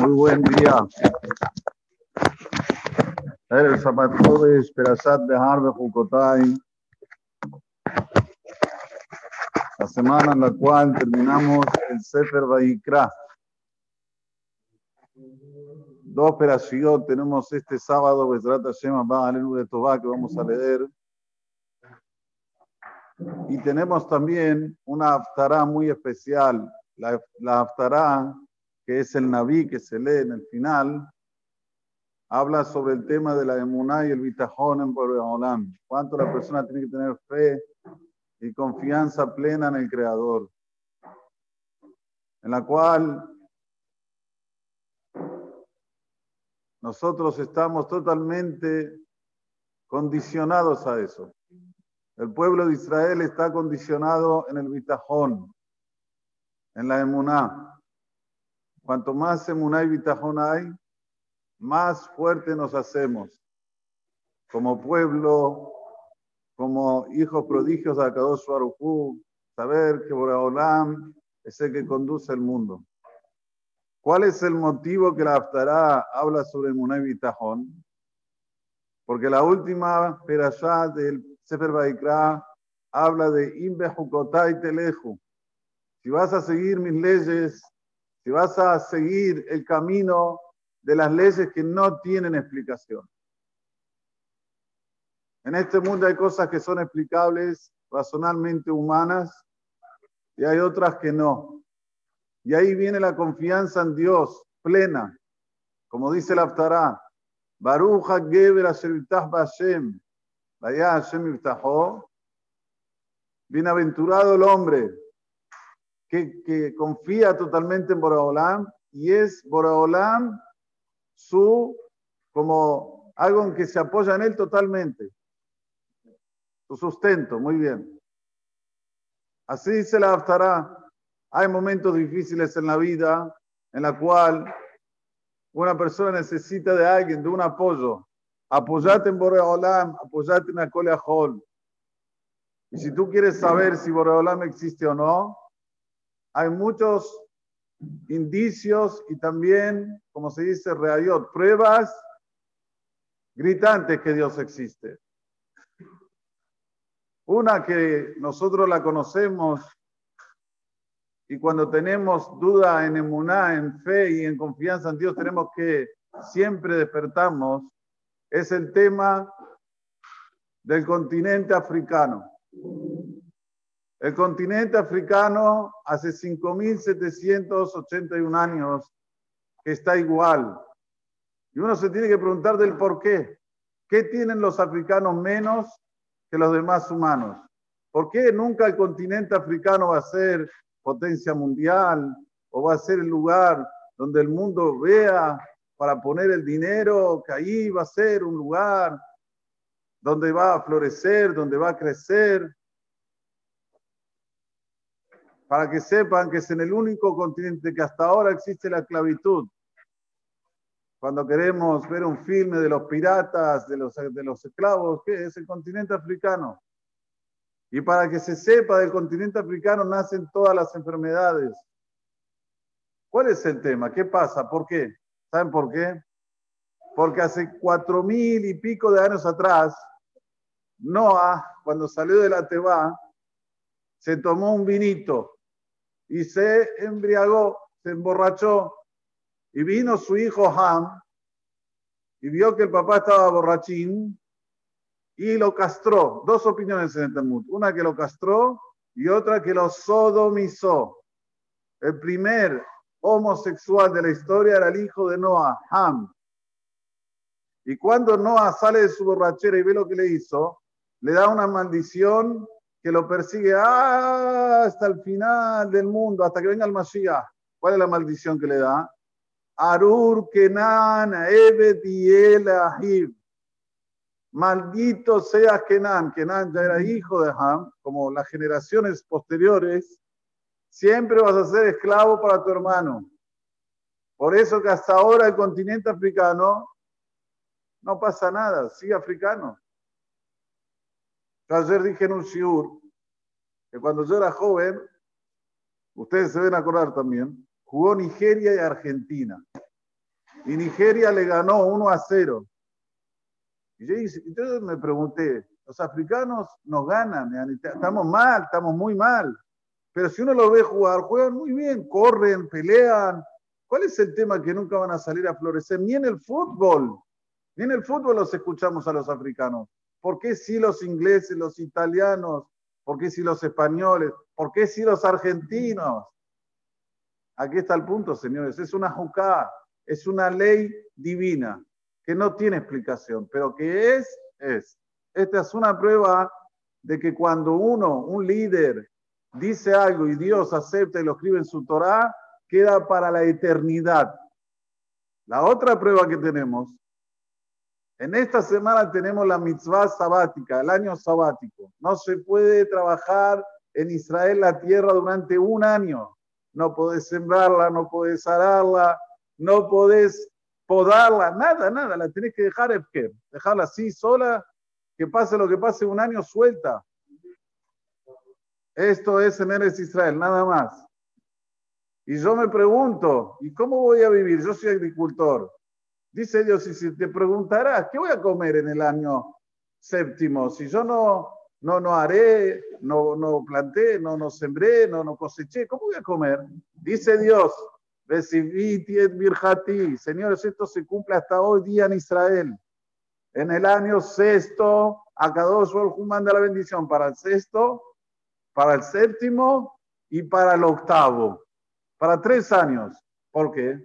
Muy buen día. El zapato de Esperasat de Harve Jukotai. La semana en la cual terminamos el Sefer Vaikra. Dos operaciones tenemos este sábado, Besrat Hashem va de Tobá, que vamos a leer. Y tenemos también una aftará muy especial, la, la aftará que es el Naví que se lee en el final, habla sobre el tema de la emuná y el bitajón en Boreolam. Cuánto la persona tiene que tener fe y confianza plena en el Creador. En la cual nosotros estamos totalmente condicionados a eso. El pueblo de Israel está condicionado en el bitajón, en la emuná. Cuanto más emuná y bitajón hay, más fuerte nos hacemos. Como pueblo, como hijos prodigios de Akadosh Baruj saber que Boraholam es el que conduce el mundo. ¿Cuál es el motivo que la Haftarah habla sobre emuná y bitajón? Porque la última perashá del Sefer Baikra habla de Imbe y Teleju. Si vas a seguir mis leyes, si vas a seguir el camino de las leyes que no tienen explicación. En este mundo hay cosas que son explicables, razonalmente humanas, y hay otras que no. Y ahí viene la confianza en Dios plena, como dice el Aftará. Baruch Geber Bashem. Vaya Hashem Bienaventurado el hombre que, que confía totalmente en Boraholam y es Boraholam su, como algo que se apoya en él totalmente. Su sustento, muy bien. Así se la adaptará. Hay momentos difíciles en la vida en la cual una persona necesita de alguien, de un apoyo. Apoyate en Boreolam, apoyate en Hall. Y si tú quieres saber si Boreolam existe o no, hay muchos indicios y también, como se dice, reayot, pruebas gritantes que Dios existe. Una que nosotros la conocemos y cuando tenemos duda en emuná, en fe y en confianza en Dios, tenemos que siempre despertarnos es el tema del continente africano. El continente africano hace 5.781 años que está igual. Y uno se tiene que preguntar del por qué. ¿Qué tienen los africanos menos que los demás humanos? ¿Por qué nunca el continente africano va a ser potencia mundial o va a ser el lugar donde el mundo vea para poner el dinero, que ahí va a ser un lugar donde va a florecer, donde va a crecer. Para que sepan que es en el único continente que hasta ahora existe la esclavitud. Cuando queremos ver un filme de los piratas, de los, de los esclavos, ¿qué es el continente africano? Y para que se sepa del continente africano nacen todas las enfermedades. ¿Cuál es el tema? ¿Qué pasa? ¿Por qué? ¿Saben por qué? Porque hace cuatro mil y pico de años atrás, Noah, cuando salió de la Teba, se tomó un vinito y se embriagó, se emborrachó. Y vino su hijo Ham y vio que el papá estaba borrachín y lo castró. Dos opiniones en el Talmud. Una que lo castró y otra que lo sodomizó. El primer homosexual de la historia era el hijo de Noah, Ham. Y cuando Noah sale de su borrachera y ve lo que le hizo, le da una maldición que lo persigue hasta el final del mundo, hasta que venga el Mashiach. ¿Cuál es la maldición que le da? Arur Kenan Evet Ahib. Maldito sea Kenan. Kenan ya era hijo de Ham, como las generaciones posteriores Siempre vas a ser esclavo para tu hermano. Por eso que hasta ahora el continente africano no pasa nada, sigue africano. Yo ayer dije en un shiur que cuando yo era joven, ustedes se ven acordar también, jugó Nigeria y Argentina. Y Nigeria le ganó 1 a 0. Y yo me pregunté, los africanos nos ganan, estamos mal, estamos muy mal. Pero si uno lo ve jugar, juegan muy bien, corren, pelean. ¿Cuál es el tema que nunca van a salir a florecer? Ni en el fútbol, ni en el fútbol los escuchamos a los africanos. ¿Por qué sí los ingleses, los italianos? ¿Por qué sí los españoles? ¿Por qué sí los argentinos? Aquí está el punto, señores. Es una jucá, es una ley divina que no tiene explicación, pero que es, es. Esta es una prueba de que cuando uno, un líder, dice algo y Dios acepta y lo escribe en su Torah, queda para la eternidad. La otra prueba que tenemos, en esta semana tenemos la mitzvah sabática, el año sabático. No se puede trabajar en Israel la tierra durante un año. No podés sembrarla, no podés ararla, no podés podarla, nada, nada. La tenés que dejar, dejarla así sola que pase lo que pase, un año suelta. Esto es en Eres Israel, nada más. Y yo me pregunto, ¿y cómo voy a vivir? Yo soy agricultor. Dice Dios, y si te preguntarás, ¿qué voy a comer en el año séptimo? Si yo no, no, no haré, no, no planté, no, no sembré, no, no coseché, ¿cómo voy a comer? Dice Dios, recibí virjati. Señores, esto se cumple hasta hoy día en Israel. En el año sexto, a cada dos manda la bendición para el sexto, para el séptimo y para el octavo. Para tres años. ¿Por qué?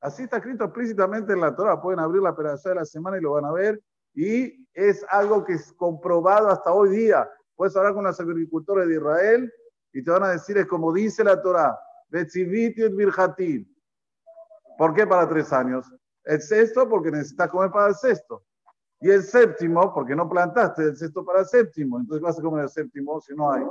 Así está escrito explícitamente en la Torah. Pueden abrir la pedazo de la semana y lo van a ver. Y es algo que es comprobado hasta hoy día. Puedes hablar con los agricultores de Israel y te van a decir, es como dice la Torah, ¿Por qué para tres años? El sexto, porque necesitas comer para el sexto. Y el séptimo, porque no plantaste el sexto para el séptimo, entonces vas a comer el séptimo si no hay.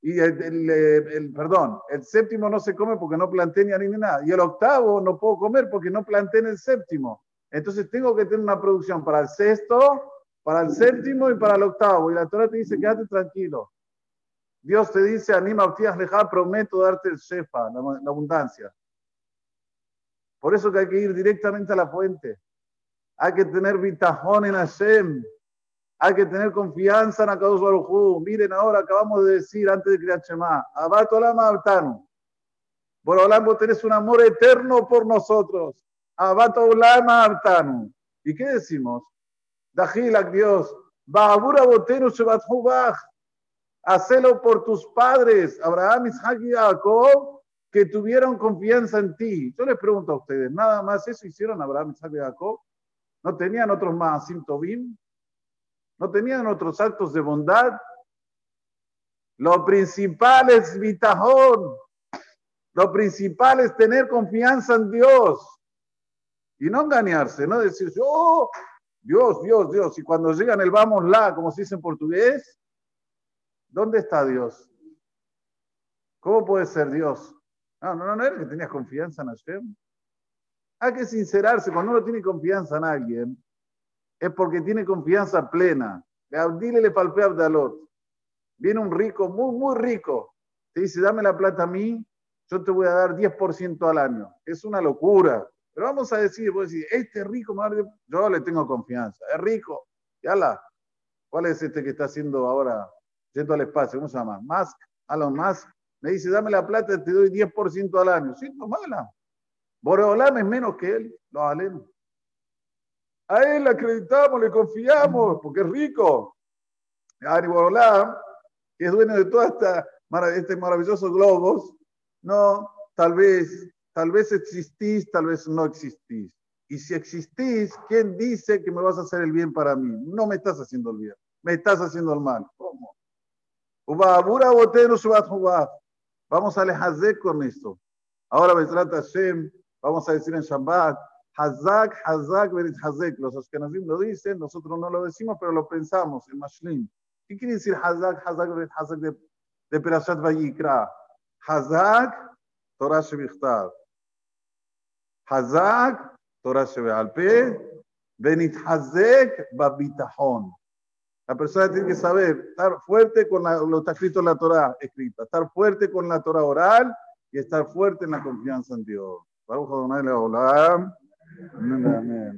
Y el, perdón, el séptimo no se come porque no planté ni ni nada. Y el octavo no puedo comer porque no planté en el séptimo. Entonces tengo que tener una producción para el sexto, para el séptimo y para el octavo. Y la Torah te dice, quédate tranquilo. Dios te dice, anima, lejar, prometo darte el shefa, la, la abundancia. Por eso que hay que ir directamente a la fuente. Hay que tener vitajón en Hashem. Hay que tener confianza en Akadosh Baruj Miren ahora, acabamos de decir antes de crear Shema, Abato Olama Abtanu. Por Olam, tenés un amor eterno por nosotros. Abato Olama Abtanu. ¿Y qué decimos? Dajilak Dios. Ba'abura Botenu Shebatjubach. Hacelo por tus padres, Abraham, Isaac y Jacob, que tuvieron confianza en ti. Yo les pregunto a ustedes, ¿nada más eso hicieron Abraham, Isaac y Jacob? ¿No tenían otros más Tobim? ¿No tenían otros actos de bondad? Lo principal es vitajón. Lo principal es tener confianza en Dios. Y no engañarse, no decir, oh, Dios, Dios, Dios. Y cuando llegan el vamos la, como se dice en portugués, ¿dónde está Dios? ¿Cómo puede ser Dios? No, no, no, era que tenías confianza en Hashem. Hay que sincerarse. Cuando uno tiene confianza en alguien, es porque tiene confianza plena. Dile le palpé Abdalot. Viene un rico, muy, muy rico. Te dice, dame la plata a mí, yo te voy a dar 10% al año. Es una locura. Pero vamos a decir, voy a decir, este rico, yo le tengo confianza. Es rico. Ya la. ¿Cuál es este que está haciendo ahora, yendo al espacio? ¿Cómo se llama? Musk, Elon Musk. Me dice, dame la plata, te doy 10% al año. Sí, no mala. Boreolam es menos que él, lo alemos. A él le acreditamos, le confiamos, porque es rico. A Boreolam, que es dueño de toda esta este maravilloso globos, no, tal vez, tal vez existís, tal vez no existís. Y si existís, ¿quién dice que me vas a hacer el bien para mí? No me estás haciendo el bien, me estás haciendo el mal. ¿Cómo? Vamos a lejazer con esto. Ahora, Bezrat Hashem, Vamos a decir en Shabbat, Hazak, Hazak, Berit Hazek. Los Ashkenazim lo dicen, nosotros no lo decimos, pero lo pensamos en Mashlim. ¿Qué quiere decir Hazak, Hazak, Berit Hazek de, de Perashat Vayikra? Hazak, Torah Shebichtav. Hazak, Torah Shebealpe. Benit Hazek, Babitahon. La persona tiene que saber estar fuerte con lo que está escrito en la Torah escrita, estar fuerte con la Torah oral y estar fuerte en la confianza en Dios. Baruch Adonai. Amén. Amén.